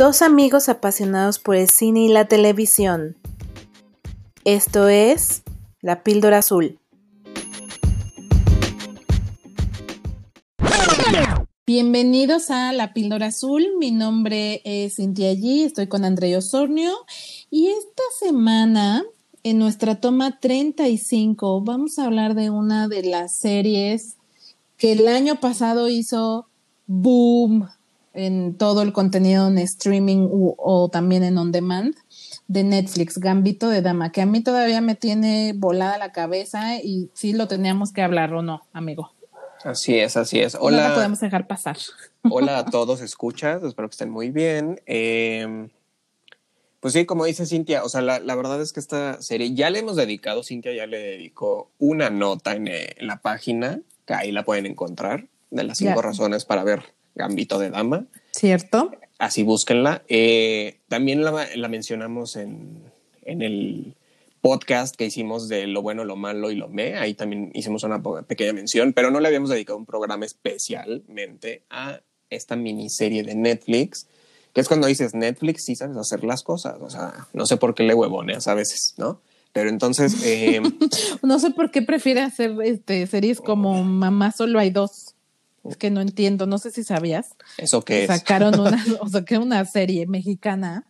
Dos amigos apasionados por el cine y la televisión. Esto es La Píldora Azul. Bienvenidos a La Píldora Azul. Mi nombre es Cintia G. Estoy con André Osornio. Y esta semana, en nuestra toma 35, vamos a hablar de una de las series que el año pasado hizo boom en todo el contenido en streaming o, también en on demand de Netflix, Gambito de Dama, que a mí todavía me tiene volada la cabeza y sí lo teníamos que hablar o no, amigo. Así es, así es. Hola. No la podemos dejar pasar. Hola a todos, escuchas, espero que estén muy bien. Em, pues sí, como dice Cintia, o sea, la, verdad es que esta serie ya le hemos dedicado, Cintia ya le dedicó una nota en, eh, la página, que ahí la pueden encontrar, de las cinco razones para ver Gambito de Dama. Cierto. Así búsquenla. Eh, también la, mencionamos en, en, el podcast que hicimos de lo bueno, lo malo y lo me. Ahí también hicimos una pequeña mención, pero no le habíamos dedicado un programa especialmente a esta miniserie de Netflix, que es cuando dices Netflix sí sabes hacer las cosas. O sea, no sé por qué le huevoneas a veces, ¿no? Pero entonces... Eh, no sé por qué prefiere hacer este, series como Mamá solo hay dos. Es que no entiendo, no sé si sabías. ¿Eso qué Sacaron una, o sea, que una serie mexicana,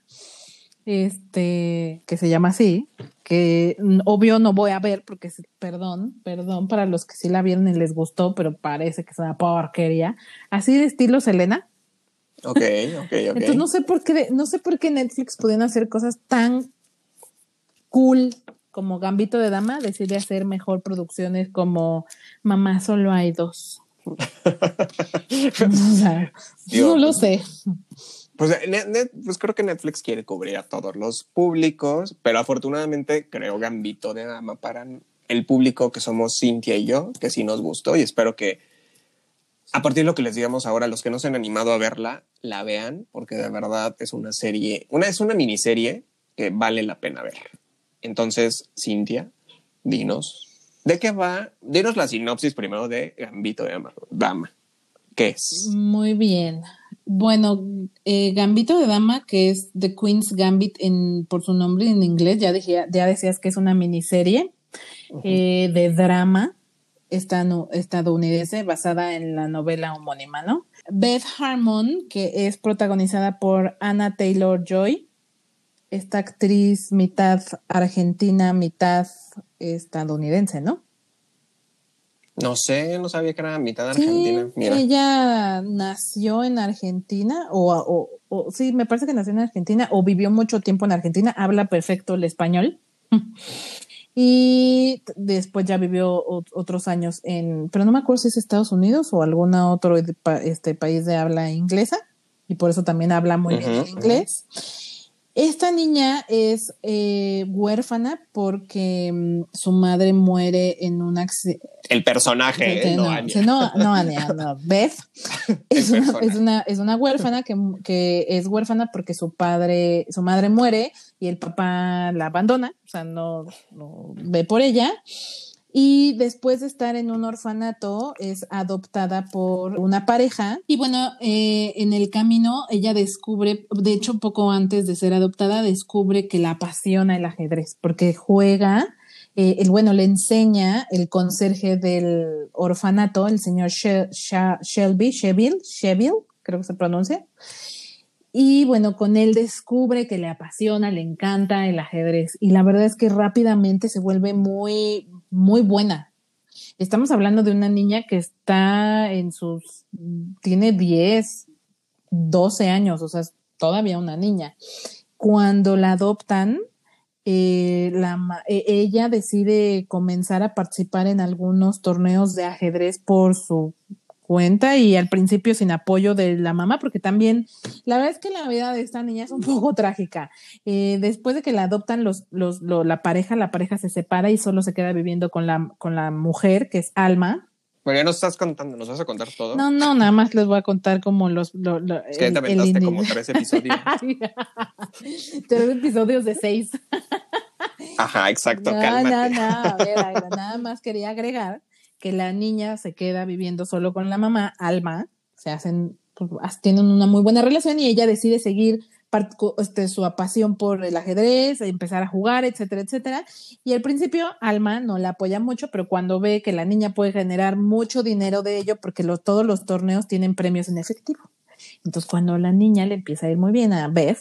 este, que se llama así, que obvio no voy a ver porque, perdón, perdón para los que sí la vieron y les gustó, pero parece que es una porquería. Así de estilo Selena. Ok, ok, ok. Entonces no sé por qué, no sé por qué Netflix pueden hacer cosas tan cool como Gambito de Dama, decide hacer mejor producciones como Mamá solo hay dos. no lo sé. Pues, pues, creo que Netflix quiere cubrir a todos los públicos, pero afortunadamente creo Gambito de Dama para el público que somos Cintia y yo, que sí nos gustó y espero que a partir de lo que les digamos ahora, los que no se han animado a verla, la vean, porque de verdad es una serie, una es una miniserie que vale la pena ver. Entonces, Cintia, dinos ¿De qué va? Dinos la sinopsis primero de Gambito de Dama. ¿Qué es? Muy bien. Bueno, eh, Gambito de Dama, que es The Queen's Gambit en, por su nombre en inglés, ya, ya decías que es una miniserie eh, de drama estadounidense basada en la novela homónima, ¿no? Beth Harmon, que es protagonizada por Anna Taylor Joy, esta actriz mitad argentina, mitad estadounidense, ¿no? No sé, no sabía que era mitad argentina. Ella nació en Argentina, o, o, sí, me parece que nació en Argentina, o vivió mucho tiempo en Argentina, habla perfecto el español. y después ya vivió otros años en, pero no me acuerdo si es Estados Unidos o algún otro este, país de habla inglesa, y por eso también habla muy bien inglés. Esta niña es eh, huérfana porque mm, su madre muere en un accidente. El personaje, no, no, no, no, Beth es una, es una, huérfana que, que, es huérfana porque su padre, su madre muere y el papá la abandona, o sea, no, no ve por ella y después de estar en un orfanato es adoptada por una pareja. Y bueno, eh, en el camino ella descubre, de hecho poco antes de ser adoptada, descubre que la apasiona el ajedrez porque juega, eh, el bueno, le enseña el conserje del orfanato, el señor Shelby, Sheville, creo que se pronuncia, y bueno, con él descubre que le apasiona, le encanta el ajedrez. Y la verdad es que rápidamente se vuelve muy, muy buena. Estamos hablando de una niña que está en sus, tiene 10, 12 años, o sea, es todavía una niña. Cuando la adoptan, eh, e, ella decide comenzar a participar en algunos torneos de ajedrez por su cuenta y al principio sin apoyo de la mamá, porque también la verdad es que la vida de esta niña es un poco trágica. Eh, después de que la adoptan los, los, la pareja, la pareja se separa y solo se queda viviendo con la, con la mujer, que es Alma. Bueno, ya nos estás contando, ¿nos vas a contar todo? No, no, nada más les voy a contar como los... es que te aventaste como tres episodios. tres episodios de seis. Ajá, exacto, no, No, no, a ver, nada más quería agregar que la niña se queda viviendo solo con la mamá, Alma, se hacen, pues, tienen una muy buena relación y ella decide seguir este, su pasión por el ajedrez, empezar a jugar, etcétera, etcétera. Y al principio Alma no la apoya mucho, pero cuando ve que la niña puede generar mucho dinero de ello, porque todos los torneos tienen premios en efectivo. Entonces, cuando la niña le empieza a ir muy bien a Beth,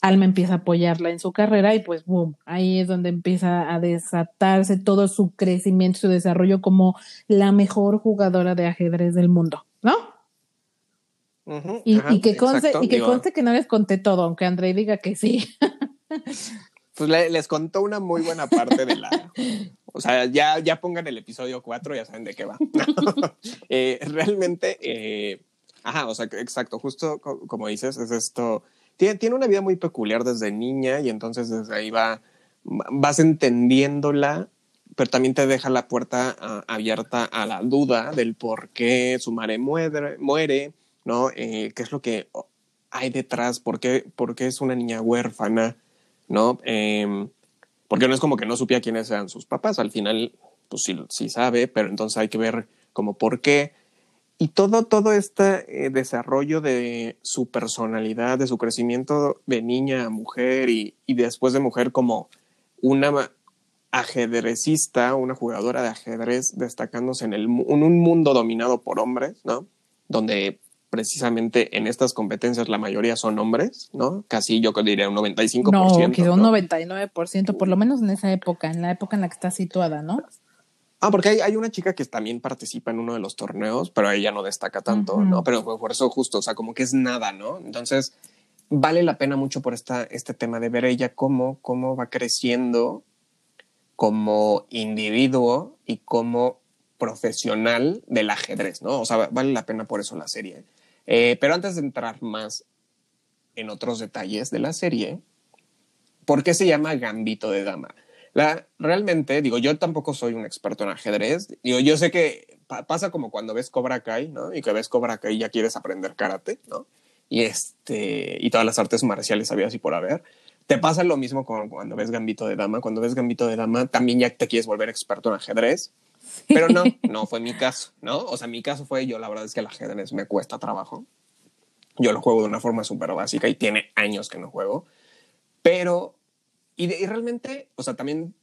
Alma empieza a apoyarla en su carrera y pues boom, ahí es donde empieza a desatarse todo su crecimiento, su desarrollo como la mejor jugadora de ajedrez del mundo, ¿no? y, que conste, y que conste que no les conté todo, aunque André diga que sí. pues les contó una muy buena parte de la... O sea, ya, ya pongan el episodio 4, ya saben de qué va. Eh, realmente, eh, ajá, o sea, exacto, justo como dices, es esto tiene, una vida muy peculiar desde niña y entonces desde ahí va, vas entendiéndola, pero también te deja la puerta ah, abierta a la duda del por qué su madre muere, muere ¿no? Eh, ¿Qué es lo que hay detrás? ¿Por qué, por qué es una niña huérfana? ¿No? Em, porque no es como que no supiera quiénes eran sus papás, al final, pues sí, sí sabe, pero entonces hay que ver como por qué y todo, todo este eh, desarrollo de su personalidad, de su crecimiento de niña a mujer y, después de mujer como una ajedrecista, una jugadora de ajedrez destacándose en, el, en un mundo dominado por hombres, ¿no? Donde precisamente en estas competencias la mayoría son hombres, ¿no? Casi yo diría un 95%. No, quedó un 99%, por lo menos en esa época, en la época en la que está situada, ¿no? Ah, porque hay, hay, una chica que también participa en uno de los torneos, pero ella no destaca tanto, ¿no? Pero por eso justo, o sea, como que es nada, ¿no? Entonces, vale la pena mucho por esta, este tema de ver ella cómo, cómo va creciendo como individuo y como profesional del ajedrez, ¿no? O sea, vale la pena por eso la serie. Eh, pero antes de entrar más en otros detalles de la serie, ¿por qué se llama Gambito de Dama? La, realmente, digo, yo tampoco soy un experto en ajedrez. Digo, yo sé que pasa como cuando ves Cobra Kai, ¿no? Y que ves Cobra Kai y ya quieres aprender karate, ¿no? Y, este, y todas las artes marciales había así por haber. Te pasa lo mismo con cuando ves Gambito de Dama. Cuando ves Gambito de Dama, también ya te quieres volver experto en ajedrez. Pero no, no fue mi caso, ¿no? O sea, mi caso fue yo, la verdad es que el ajedrez me cuesta trabajo. Yo lo juego de una forma súper básica y tiene años que no juego. Pero y, realmente, o sea, también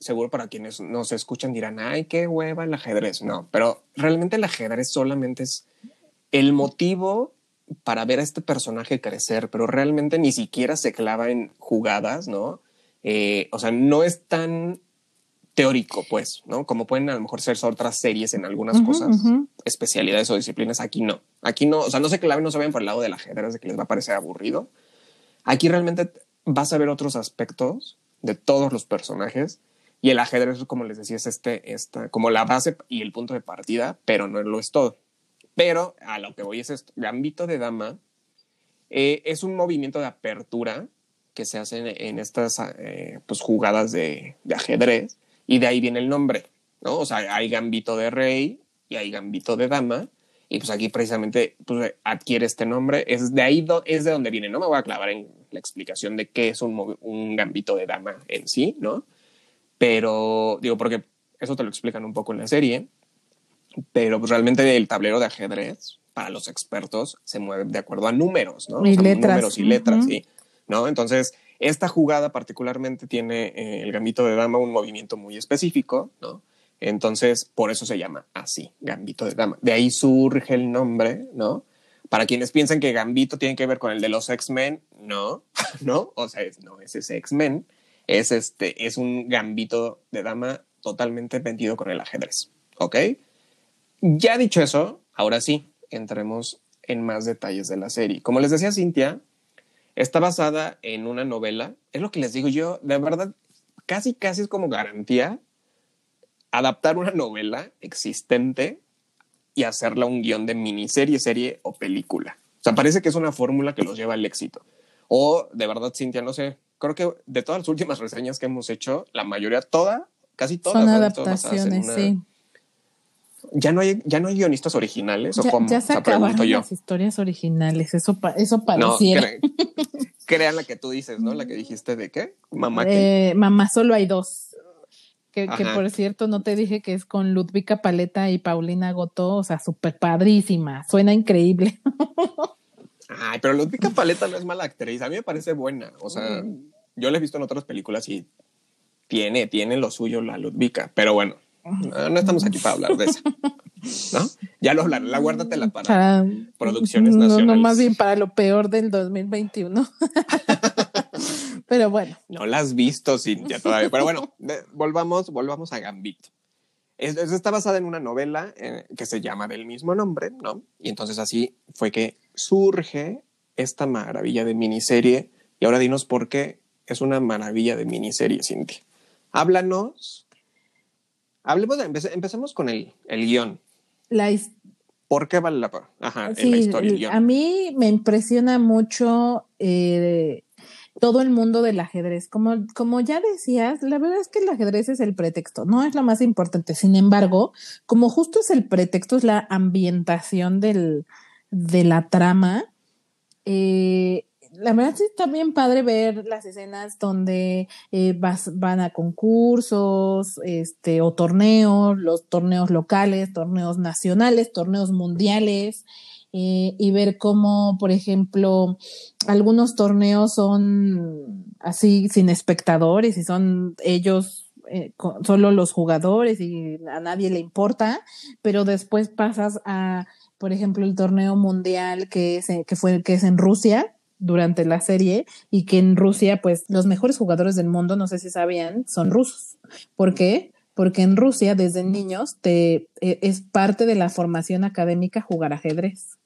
seguro para quienes nos escuchan dirán, ay, qué hueva el ajedrez. No, pero realmente el ajedrez solamente es el motivo para ver a este personaje crecer, pero realmente ni siquiera se clava en jugadas, ¿no? Eh, o sea, no es tan teórico, pues, ¿no? Como pueden a lo mejor ser otras series en algunas cosas, especialidades o disciplinas, aquí no. Aquí no, o sea, no se claven, no se vayan por el lado del ajedrez de que les va a parecer aburrido. Aquí realmente vas a ver otros aspectos de todos los personajes y el ajedrez, como les decía, es este, esta, como la base y el punto de partida, pero no lo es todo. Pero a lo que voy es esto, Gambito de Dama eh, es un movimiento de apertura que se hace en, estas eh, pues, jugadas de, de, ajedrez y de ahí viene el nombre, ¿no? O sea, hay Gambito de Rey y hay Gambito de Dama y pues aquí precisamente pues, adquiere este nombre, es de ahí es de donde viene, no me voy a clavar en la explicación de qué es un, un gambito de dama en sí, ¿no? Pero digo, porque eso te lo explican un poco en la serie, pero pues realmente el tablero de ajedrez para los expertos se mueve de acuerdo a números, ¿no? Y letras. Números y letras, sí, ¿no? Entonces, esta jugada particularmente tiene eh, el gambito de dama un movimiento muy específico, ¿no? Entonces, por eso se llama así, gambito de dama. De ahí surge el nombre, ¿no? Para quienes piensan que Gambito tiene que ver con el de los X-Men, no, no, o sea, no es ese X-Men, es, este, es un Gambito de dama totalmente vendido con el ajedrez, ¿ok? Ya dicho eso, ahora sí, entremos en más detalles de la serie. Como les decía Cintia, está basada en una novela, es lo que les digo yo, de verdad, casi, casi es como garantía adaptar una novela existente y hacerla un guion de miniserie, serie o película. O sea, parece que es una fórmula que los lleva al éxito. O de verdad, Cintia, no sé, creo que de todas las últimas reseñas que hemos hecho, la mayoría, toda, casi todas. Son adaptaciones, sí. Ya no, hay, ya no hay guionistas originales. Ya, ¿o cómo? ya se acabaron las historias originales. Eso, eso pareciera. No, crean la que tú dices, ¿no? La que dijiste de qué? Mamá. Eh, mamá, solo hay dos. Que, por cierto no te dije que es con Ludvika Paleta y Paulina Gotó, o sea, súper padrísima, suena increíble. Ay, pero Ludvika Paleta no es mala actriz. A mí me parece buena. O sea, mm. yo la he visto en otras películas y tiene, tiene lo suyo la Ludvika. Pero bueno, no, estamos aquí para hablar de eso. ¿No? Ya lo hablaré, la guárdatela para, para producciones nacionales. No, más bien para lo peor del 2021. pero bueno. No la has visto, Cintia, todavía. Pero bueno, volvamos, volvamos a Gambito. Es, está basada en una novela eh, que se llama del mismo nombre, ¿no? Y entonces así fue que surge esta maravilla de miniserie. Y ahora dinos por qué es una maravilla de miniserie, Cintia. Háblanos. Hablemos de, empecemos con el, el guion. La ¿Por qué vale la? Ajá, en la historia. A mí me impresiona mucho eh, todo el mundo del ajedrez. Como, como ya decías, la verdad es que el ajedrez es el pretexto, no es lo más importante. Sin embargo, como justo es el pretexto, es la ambientación del, de la trama, eh, la verdad es también padre ver las escenas donde eh, van a concursos, este, o torneos, los torneos locales, torneos nacionales, torneos mundiales, eh, y ver cómo, por ejemplo, algunos torneos son así sin espectadores y son ellos eh, solo los jugadores y a nadie le importa, pero después pasas a, por ejemplo, el torneo mundial que es, que fue que es en Rusia durante la serie y que en Rusia, pues los mejores jugadores del mundo, no sé si sabían, son rusos. ¿Por qué? Porque en Rusia, desde niños, te, e, es parte de la formación académica jugar ajedrez.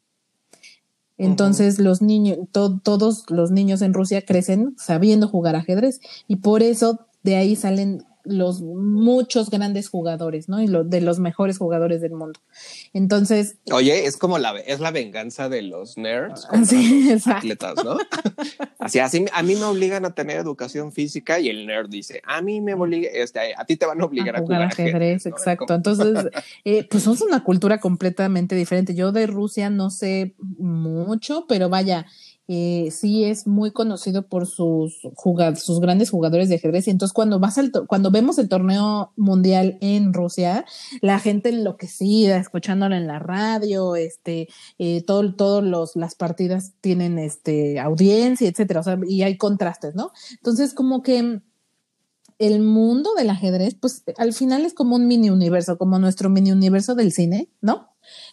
Entonces los niños, todos los niños en Rusia crecen sabiendo jugar ajedrez y por eso de ahí salen los muchos grandes jugadores, ¿no? Y lo, de los mejores jugadores del mundo. Entonces. Oye, es como la, es la venganza de los nerds sí, los atletas, ¿no? así, así, a mí me obligan a tener educación física y el nerd dice, a mí me obliga, este, a ti te van a obligar a jugar, ajedrez. exacto. Entonces, eh, pues somos una cultura completamente diferente. Yo de Rusia no sé mucho, pero vaya, eh, sí es muy conocido por sus, sus grandes jugadores de ajedrez. Y entonces cuando vas al cuando vemos el torneo mundial en Rusia, la gente enloquecida, escuchándolo en la radio, este, eh, todo, todos los, las partidas tienen este audiencia, etcétera. O sea, y hay contrastes, ¿no? Entonces, como que el mundo del ajedrez, pues al final es como un mini universo, como nuestro mini universo del cine, ¿no?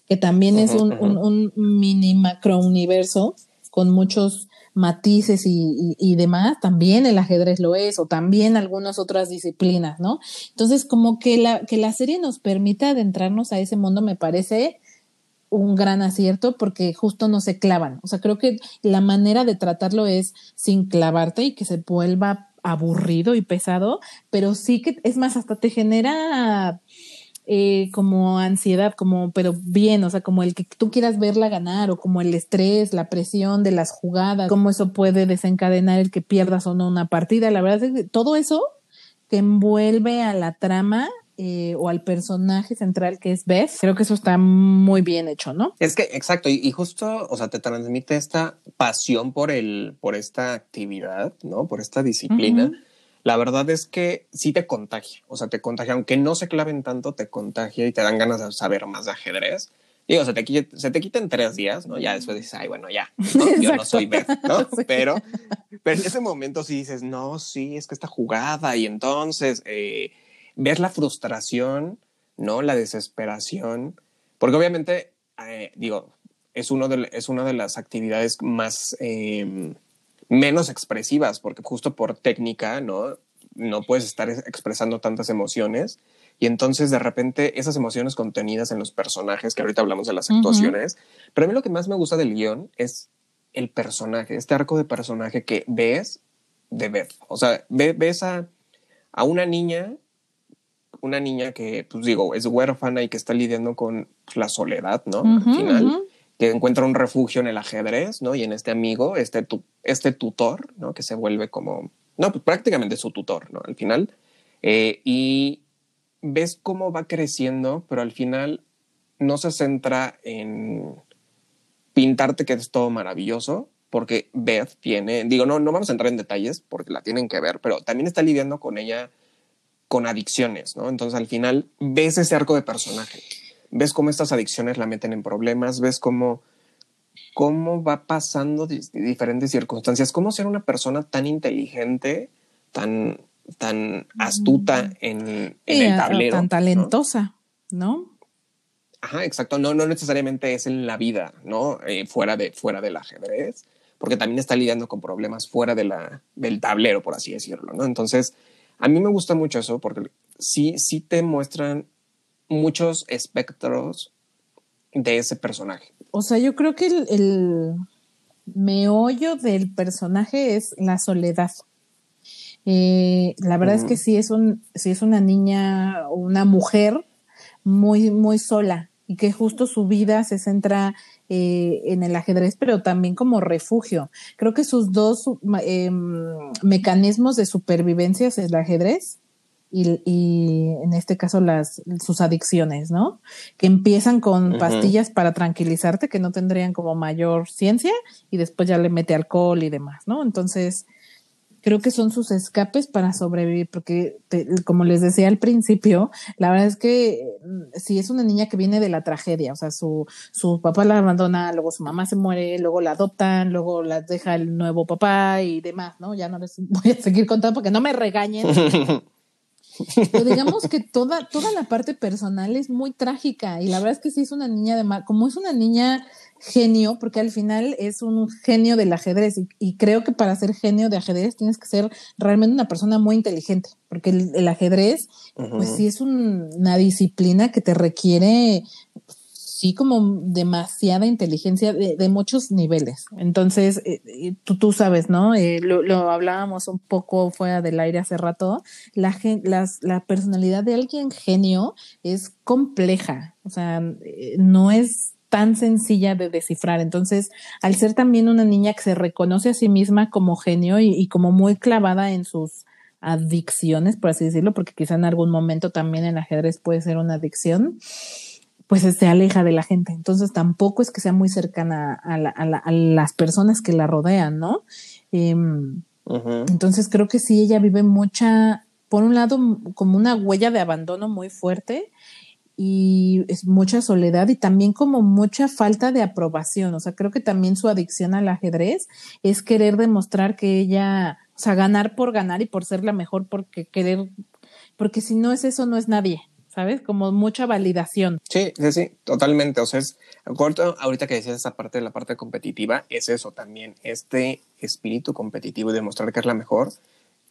Que también es un, un, un mini macro universo con muchos matices y, demás, también el ajedrez lo es, o también algunas otras disciplinas, ¿no? Entonces, como que la, que la serie nos permita adentrarnos a ese mundo me parece un gran acierto porque justo no se clavan. O sea, creo que la manera de tratarlo es sin clavarte y que se vuelva aburrido y pesado, pero sí que es más, hasta te genera eh, como ansiedad, como, pero bien, o sea, como el que tú quieras verla ganar o como el estrés, la presión de las jugadas, cómo eso puede desencadenar el que pierdas o no una partida. La verdad es que todo eso que envuelve a la trama eh, o al personaje central que es Beth, creo que eso está muy bien hecho, ¿no? Es que, exacto, y, justo, o sea, te transmite esta pasión por el, por esta actividad, ¿no? Por esta disciplina la verdad es que sí te contagia, o sea, te contagia, aunque no se claven tanto, te contagia y te dan ganas de saber más de ajedrez. Digo, se te, se te quita en tres días, ¿no? Ya después dices, ay, bueno, ya, yo no soy Beth, ¿no? Pero, pero en ese momento sí dices, no, sí, es que esta jugada y entonces eh, ves la frustración, ¿no? La desesperación, porque obviamente, eh, digo, es, uno de, es una de las actividades más... Eh, menos expresivas, porque justo por técnica, ¿no? No puedes estar expresando tantas emociones. Y entonces de repente esas emociones contenidas en los personajes, que ahorita hablamos de las actuaciones, pero a mí lo que más me gusta del guion es el personaje, este arco de personaje que ves de Beth. O sea, ves a, a una niña, una niña que, pues digo, es huérfana y que está lidiando con la soledad, ¿no? Al final que encuentra un refugio en el ajedrez, ¿no? Y en este amigo, este, este tutor, ¿no? Que se vuelve como, no, pues prácticamente su tutor, ¿no? Al final. Eh, y ves cómo va creciendo, pero al final no se centra en pintarte que es todo maravilloso, porque Beth tiene, digo, no, no vamos a entrar en detalles porque la tienen que ver, pero también está lidiando con ella con adicciones, ¿no? Entonces al final ves ese arco de personaje ves cómo estas adicciones la meten en problemas, ves cómo cómo va pasando diferentes circunstancias, cómo ser una persona tan inteligente, tan, tan astuta en, el tablero. Tan talentosa, ¿no? Ajá, exacto. No, no necesariamente es en la vida, ¿no? Eh, fuera, de, fuera del ajedrez, porque también está lidiando con problemas fuera de la, del tablero, por así decirlo, ¿no? Entonces, a mí me gusta mucho eso porque sí, sí te muestran muchos espectros de ese personaje. O sea, yo creo que el, meollo del personaje es la soledad. Eh, la verdad es que sí es, un, sí es una niña o una mujer muy, muy sola y que justo su vida se centra eh, en el ajedrez, pero también como refugio. Creo que sus dos em, mecanismos de supervivencia es el ajedrez y, en este caso las sus adicciones, ¿no? Que empiezan con pastillas para tranquilizarte que no tendrían como mayor ciencia y después ya le mete alcohol y demás, ¿no? Entonces, creo que son sus escapes para sobrevivir, porque como les decía al principio, la verdad es que mm, si es una niña que viene de la tragedia, o sea, su, su papá la abandona, luego su mamá se muere, luego la adoptan, luego la deja el nuevo papá y demás, ¿no? Ya no les voy a seguir contando porque no me regañen. Pero digamos que toda, toda la parte personal es muy trágica y la verdad es que sí es una niña de mal, como es una niña genio, porque al final es un genio del ajedrez y, creo que para ser genio de ajedrez tienes que ser realmente una persona muy inteligente, porque el, ajedrez, pues sí es una disciplina que te requiere sí como demasiada inteligencia de, muchos niveles. Entonces, eh, tú, tú sabes, ¿no? Eh, lo, hablábamos un poco fuera del aire hace rato, la, las, la personalidad de alguien genio es compleja, o sea, eh, no es tan sencilla de descifrar. Entonces, al ser también una niña que se reconoce a sí misma como genio y, y como muy clavada en sus adicciones, por así decirlo, porque quizá en algún momento también el ajedrez puede ser una adicción, pues se aleja de la gente. Entonces tampoco es que sea muy cercana a, las personas que la rodean, ¿no? Em, entonces creo que sí, ella vive mucha, por un lado, como una huella de abandono muy fuerte y es mucha soledad y también como mucha falta de aprobación. O sea, creo que también su adicción al ajedrez es querer demostrar que ella, o sea, ganar por ganar y por ser la mejor, porque querer, porque si no es eso, no es nadie. ¿Sabes? Como mucha validación. Sí, sí, sí, totalmente. O sea, es ahorita que decías esa parte de la parte competitiva, es eso también, este espíritu competitivo y demostrar que es la mejor.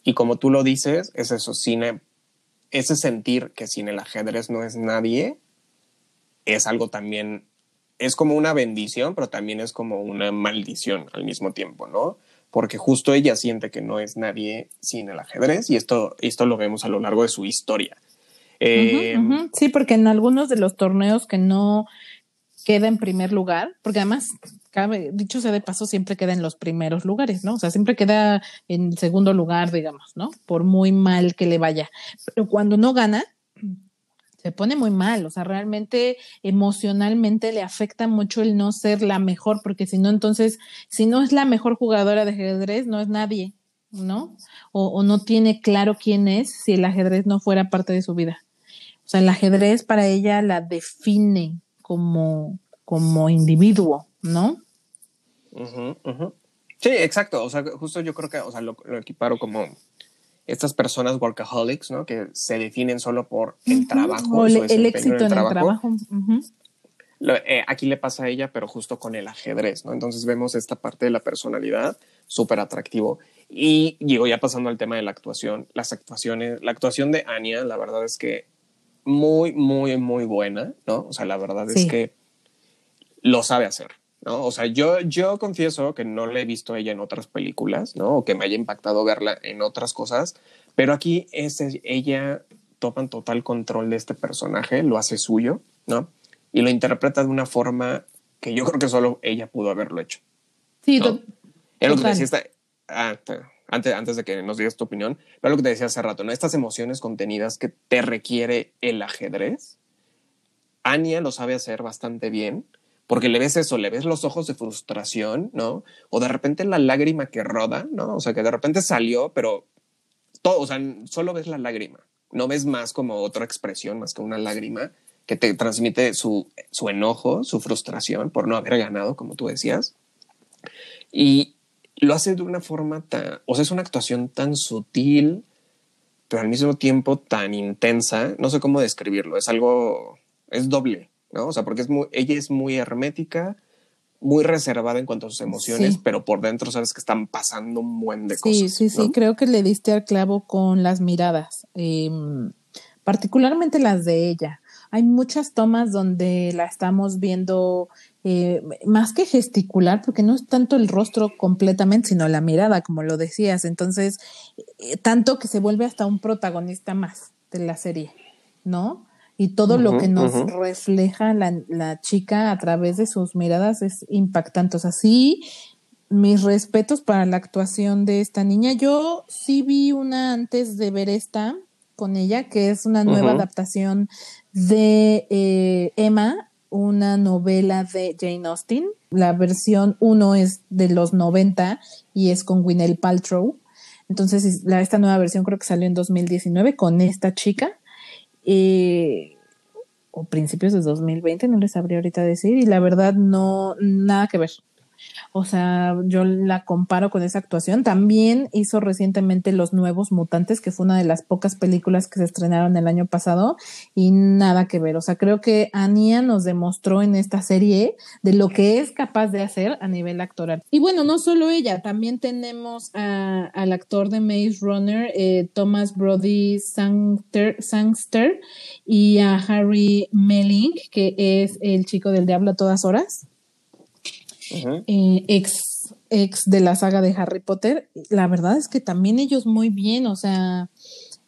Y como tú lo dices, es eso, cine, ese sentir que sin el ajedrez no es nadie, es algo también, es como una bendición, pero también es como una maldición al mismo tiempo, ¿no? Porque justo ella siente que no es nadie sin el ajedrez y esto, esto lo vemos a lo largo de su historia eh, sí, porque en algunos de los torneos que no queda en primer lugar, porque además, cabe, dicho sea de paso, siempre queda en los primeros lugares, ¿no? O sea, siempre queda en segundo lugar, digamos, ¿no? Por muy mal que le vaya. Pero cuando no gana, se pone muy mal, o sea, realmente emocionalmente le afecta mucho el no ser la mejor, porque si no, entonces, si no es la mejor jugadora de ajedrez, no es nadie, ¿no? o no tiene claro quién es si el ajedrez no fuera parte de su vida. O sea, el ajedrez para ella la define como, como individuo, ¿no? Sí, exacto. O sea, justo yo creo que, o sea, lo, equiparo como estas personas workaholics, ¿no? Que se definen solo por el trabajo. O el, éxito en el trabajo. Eh, aquí le pasa a ella, pero justo con el ajedrez, ¿no? Entonces vemos esta parte de la personalidad súper atractivo. Y digo, ya pasando al tema de la actuación, las actuaciones, la actuación de Anya, la verdad es que muy, muy, muy buena, ¿no? O sea, la verdad es que lo sabe hacer, ¿no? O sea, yo, yo confieso que no le he visto a ella en otras películas, ¿no? O que me haya impactado verla en otras cosas, pero aquí es, ella toma en total control de este personaje, lo hace suyo, ¿no? Y lo interpreta de una forma que yo creo que solo ella pudo haberlo hecho. Sí, ¿no? Es lo que decía esta, antes, antes de que nos digas tu opinión, pero lo que te decía hace rato, ¿no? Estas emociones contenidas que te requiere el ajedrez, Anya lo sabe hacer bastante bien, porque le ves eso, le ves los ojos de frustración, ¿no? O de repente la lágrima que roda, ¿no? O sea, que de repente salió, pero todo, o sea, solo ves la lágrima, no ves más como otra expresión, más que una lágrima, que te transmite su, su enojo, su frustración por no haber ganado, como tú decías. Y lo hace de una forma tan, o sea, es una actuación tan sutil, pero al mismo tiempo tan intensa, no sé cómo describirlo, es algo, es doble, ¿no? O sea, porque es muy, ella es muy hermética, muy reservada en cuanto a sus emociones, pero por dentro sabes que están pasando un buen de cosas. Sí, sí, sí, creo que le diste al clavo con las miradas, em, particularmente las de ella. Hay muchas tomas donde la estamos viendo eh, más que gesticular, porque no es tanto el rostro completamente, sino la mirada, como lo decías. Entonces, eh, tanto que se vuelve hasta un protagonista más de la serie, ¿no? Y todo lo que nos refleja la, la, chica a través de sus miradas es impactante. O sea, sí, mis respetos para la actuación de esta niña. Yo sí vi una antes de ver esta con ella, que es una nueva adaptación de eh, Emma una novela de Jane Austen. La versión 1 es de los 90 y es con Gwyneth Paltrow. Entonces, la, esta nueva versión creo que salió en 2019 con esta chica. Eh, o principios de 2020, no les sabría ahorita decir. Y la verdad, no, nada que ver. O sea, yo la comparo con esa actuación. También hizo recientemente Los Nuevos Mutantes, que fue una de las pocas películas que se estrenaron el año pasado y nada que ver. O sea, creo que Ania nos demostró en esta serie de lo que es capaz de hacer a nivel actoral. Y bueno, no solo ella, también tenemos al actor de Maze Runner, eh, Thomas Brody Sangster, y a Harry Melling, que es el chico del diablo a todas horas. Eh, ex, ex de la saga de Harry Potter, la verdad es que también ellos muy bien, o sea,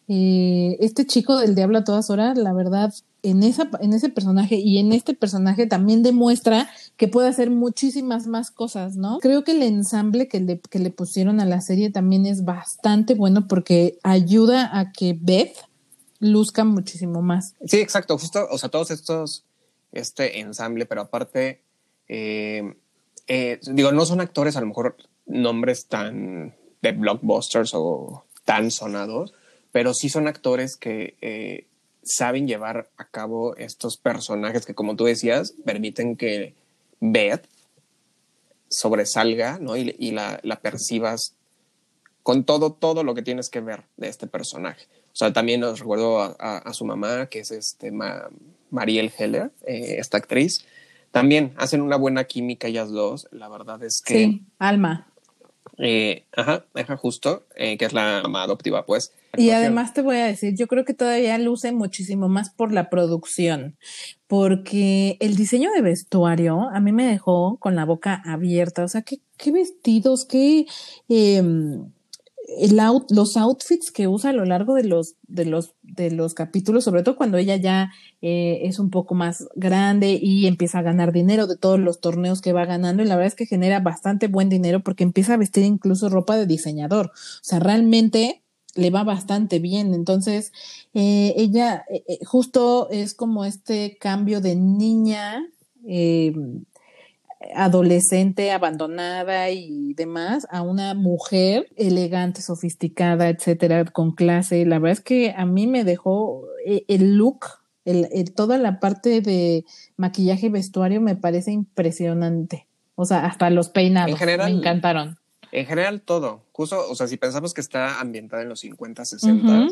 eh, este chico del diablo a todas horas, la verdad, en, esa, en ese personaje y en este personaje también demuestra que puede hacer muchísimas más cosas, ¿no? Creo que el ensamble que le, que le pusieron a la serie también es bastante bueno porque ayuda a que Beth luzca muchísimo más. Sí, exacto, justo, o sea, todos estos, este ensamble, pero aparte, eh, eh, digo, no son actores a lo mejor nombres tan de blockbusters o tan sonados, pero sí son actores que eh, saben llevar a cabo estos personajes que, como tú decías, permiten que Beth sobresalga ¿no? y, la, percibas con todo, todo lo que tienes que ver de este personaje. O sea, también os recuerdo a, su mamá, que es este Mariel Heller, eh, esta actriz, también hacen una buena química ellas dos. La verdad es que. Sí, Alma. Eh, ajá, deja justo, eh, que es la mamá adoptiva, pues. Y además te voy a decir, yo creo que todavía luce muchísimo más por la producción, porque el diseño de vestuario a mí me dejó con la boca abierta, o sea, qué, qué vestidos, qué eh, los outfits que usa a lo largo de los, de los, de los capítulos, sobre todo cuando ella ya eh, es un poco más grande y empieza a ganar dinero de todos los torneos que va ganando, y la verdad es que genera bastante buen dinero porque empieza a vestir incluso ropa de diseñador. O sea, realmente le va bastante bien. Entonces, eh, ella eh, justo es como este cambio de niña adolescente abandonada y demás a una mujer elegante, sofisticada, etcétera, con clase. La verdad es que a mí me dejó eh, el look, el, toda la parte de maquillaje y vestuario me parece impresionante. O sea, hasta los peinados me encantaron. En general todo, justo, o sea, si pensamos que está ambientada en los 50, 60,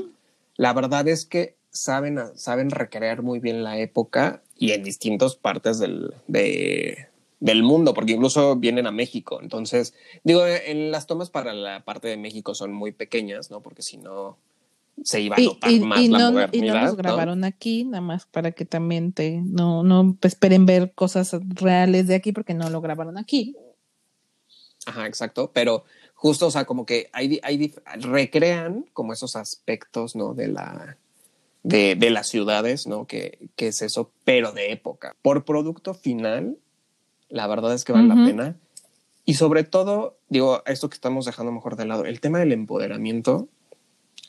la verdad es que saben, saben recrear muy bien la época y en distintas partes del, de, del mundo, porque incluso vienen a México. Entonces, digo, en las tomas para la parte de México son muy pequeñas, ¿no? Porque si no, se iba a notar más la no, Y no nos grabaron aquí, nada más para que también te, no, no esperen ver cosas reales de aquí porque no lo grabaron aquí. Ajá, exacto, pero justo, o sea, como que hay, hay recrean como esos aspectos, ¿no? De la, de, de las ciudades, ¿no? Que, que es eso, pero de época. Por producto final, la verdad es que vale la pena. Y sobre todo, digo, esto que estamos dejando mejor de lado, el tema del empoderamiento,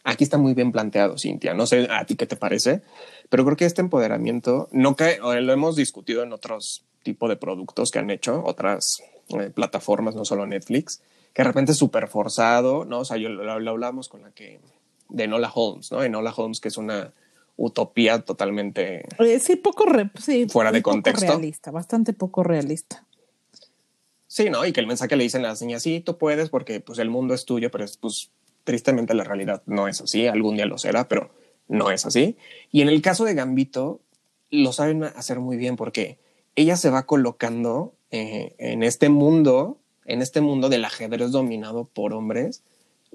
aquí está muy bien planteado, Cintia. No sé a ti qué te parece, pero creo que este empoderamiento no cae, lo hemos discutido en otros tipos de productos que han hecho, otras eh, plataformas, no solo Netflix, que de repente es súper forzado, ¿no? O sea, yo lo, lo, hablamos con la que, de Nola Holmes, ¿no? Enola Holmes, que es una, utopía totalmente eh, sí, poco sí, fuera de contexto. realista, bastante poco realista. Sí, ¿no? Y que el mensaje le dicen a las niñas, sí, tú puedes porque pues el mundo es tuyo, pero pues tristemente la realidad no es así, algún día lo será, pero no es así. Y en el caso de Gambito, lo saben hacer muy bien porque ella se va colocando eh, en este mundo, en este mundo del ajedrez dominado por hombres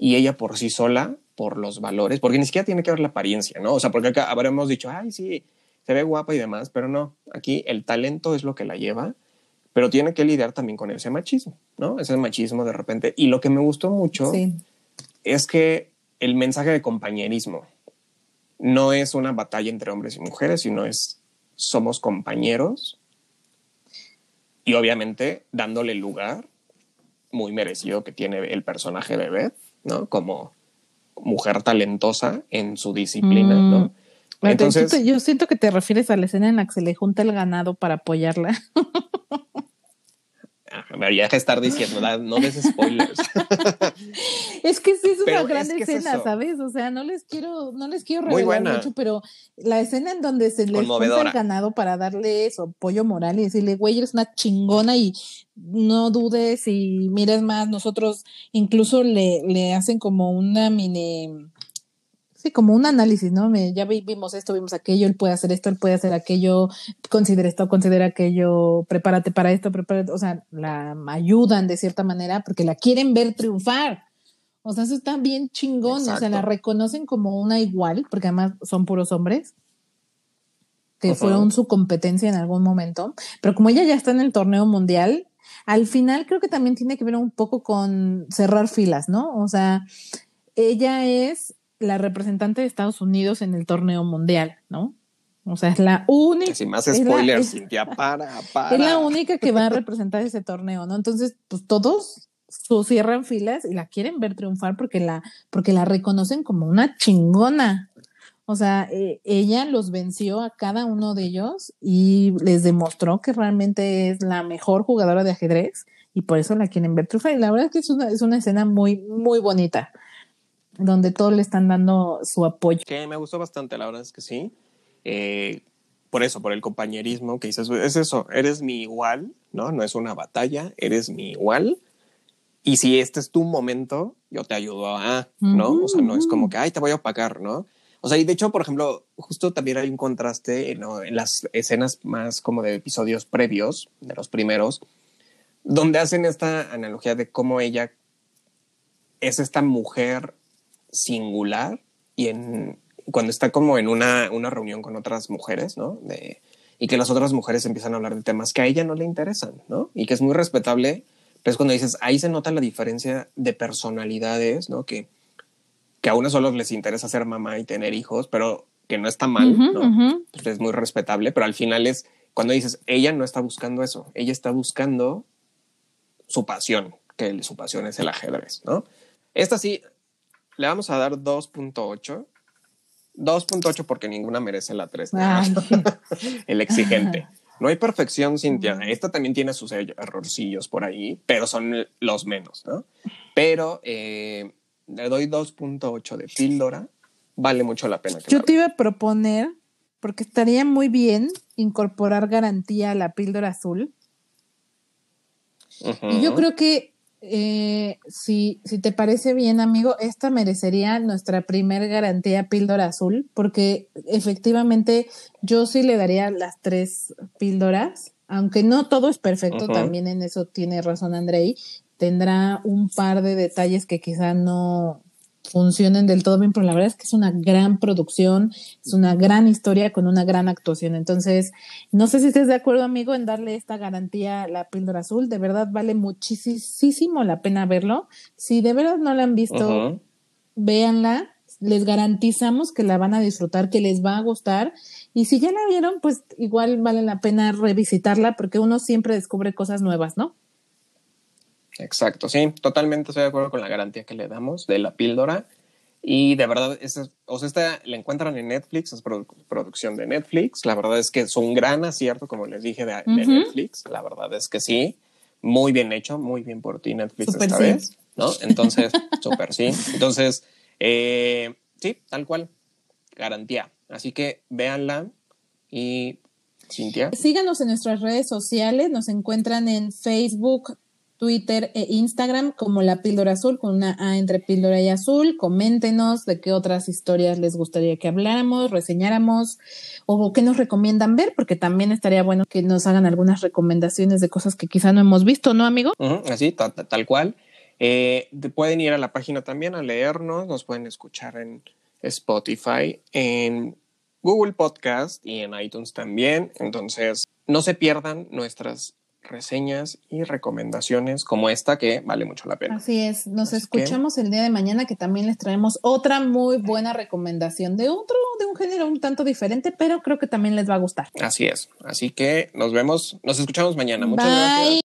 y ella por sí sola, por los valores, porque ni siquiera tiene que ver la apariencia, ¿no? O sea, porque acá habremos dicho, ay, sí, se ve guapa y demás, pero no, aquí el talento es lo que la lleva, pero tiene que lidiar también con ese machismo, ¿no? Ese machismo de repente. Y lo que me gustó mucho es que el mensaje de compañerismo no es una batalla entre hombres y mujeres, sino es somos compañeros y obviamente dándole lugar muy merecido que tiene el personaje de Beth, ¿no? Como mujer talentosa en su disciplina, ¿no? Mm. Entonces, yo siento que te refieres a la escena en la que se le junta el ganado para apoyarla. ya que estar diciendo, no des spoilers. es que sí es una gran escena, ¿sabes? O sea, no les quiero, no les quiero revelar mucho, pero la escena en donde se le junta el ganado para darle eso, pollo moral y decirle, güey, eres una chingona y no dudes y mires más, nosotros incluso le, le hacen como una mini Sí, como un análisis, ¿no? Me, ya vimos esto, vimos aquello, él puede hacer esto, él puede hacer aquello, considera esto, considera aquello, prepárate para esto, prepárate, o sea, la ayudan de cierta manera porque la quieren ver triunfar. O sea, eso está bien chingón, o sea, la reconocen como una igual, porque además son puros hombres que fueron su competencia en algún momento, pero como ella ya está en el torneo mundial, al final creo que también tiene que ver un poco con cerrar filas, ¿no? O sea, ella es la representante de Estados Unidos en el torneo mundial, ¿no? O sea, es la única. Sin más spoilers, Cintia, para, para. Es la única que va a representar ese torneo, ¿no? Entonces, pues todos cierran filas y la quieren ver triunfar porque la, porque la reconocen como una chingona. O sea, eh, ella los venció a cada uno de ellos y les demostró que realmente es la mejor jugadora de ajedrez y por eso la quieren ver triunfar. Y la verdad es que es una, es una escena muy, muy bonita donde todos le están dando su apoyo. Que me gustó bastante, la verdad es que sí. Eh, por eso, por el compañerismo que dices, es eso, eres mi igual, ¿no? No es una batalla, eres mi igual. Y si este es tu momento, yo te ayudo a, ¿no? O sea, no es como que, ay, te voy a opacar, ¿no? O sea, y de hecho, por ejemplo, justo también hay un contraste ¿no? en las escenas más como de episodios previos, de los primeros, donde hacen esta analogía de cómo ella es esta mujer singular y en, cuando está como en una, una reunión con otras mujeres, ¿no? De, y que las otras mujeres empiezan a hablar de temas que a ella no le interesan, ¿no? Y que es muy respetable, pero es cuando dices, ahí se nota la diferencia de personalidades, ¿no? Que, que a unas solo les interesa ser mamá y tener hijos, pero que no está mal, ¿no? Pues es muy respetable, pero al final es cuando dices, ella no está buscando eso, ella está buscando su pasión, que su pasión es el ajedrez, ¿no? Esta sí, le vamos a dar 2.8. 2.8 porque ninguna merece la 3. el exigente. No hay perfección, Cintia. Esta también tiene sus errorcillos por ahí, pero son los menos, ¿no? Pero eh, le doy 2.8 de píldora. Vale mucho la pena. Yo te iba a proponer, porque estaría muy bien incorporar garantía a la píldora azul. Y yo creo que eh, si, si te parece bien, amigo, esta merecería nuestra primer garantía píldora azul, porque efectivamente yo sí le daría las tres píldoras, aunque no todo es perfecto, también en eso tiene razón Andrei, tendrá un par de detalles que quizá no, funcionen del todo bien, pero la verdad es que es una gran producción, es una gran historia con una gran actuación. Entonces, no sé si estés de acuerdo, amigo, en darle esta garantía a la píldora azul. De verdad vale muchísimo la pena verlo. Si de verdad no la han visto, véanla. Les garantizamos que la van a disfrutar, que les va a gustar. Y si ya la vieron, pues igual vale la pena revisitarla porque uno siempre descubre cosas nuevas, ¿no? Exacto, sí, totalmente estoy de acuerdo con la garantía que le damos de la píldora. Y de verdad, es, o sea, esta la encuentran en Netflix, es producción de Netflix. La verdad es que es un gran acierto, como les dije, de, Netflix. La verdad es que sí, muy bien hecho, muy bien por ti, Netflix, esta vez, ¿no? Entonces, súper sí. Entonces, eh, sí, tal cual, garantía. Así que véanla y Cintia. Síganos en nuestras redes sociales, nos encuentran en Facebook, Twitter e Instagram como La Píldora Azul, con una A entre píldora y azul. Coméntenos de qué otras historias les gustaría que habláramos, reseñáramos o qué nos recomiendan ver, porque también estaría bueno que nos hagan algunas recomendaciones de cosas que quizá no hemos visto, ¿no, amigo? así, tal, cual. Eh, pueden ir a la página también a leernos, nos pueden escuchar en Spotify, en Google Podcast y en iTunes también. Entonces, no se pierdan nuestras reseñas y recomendaciones como esta que vale mucho la pena. Así es, nos escuchamos el día de mañana que también les traemos otra muy buena recomendación de otro, de un género un tanto diferente, pero creo que también les va a gustar. Así es, así que nos vemos, nos escuchamos mañana. Muchas gracias.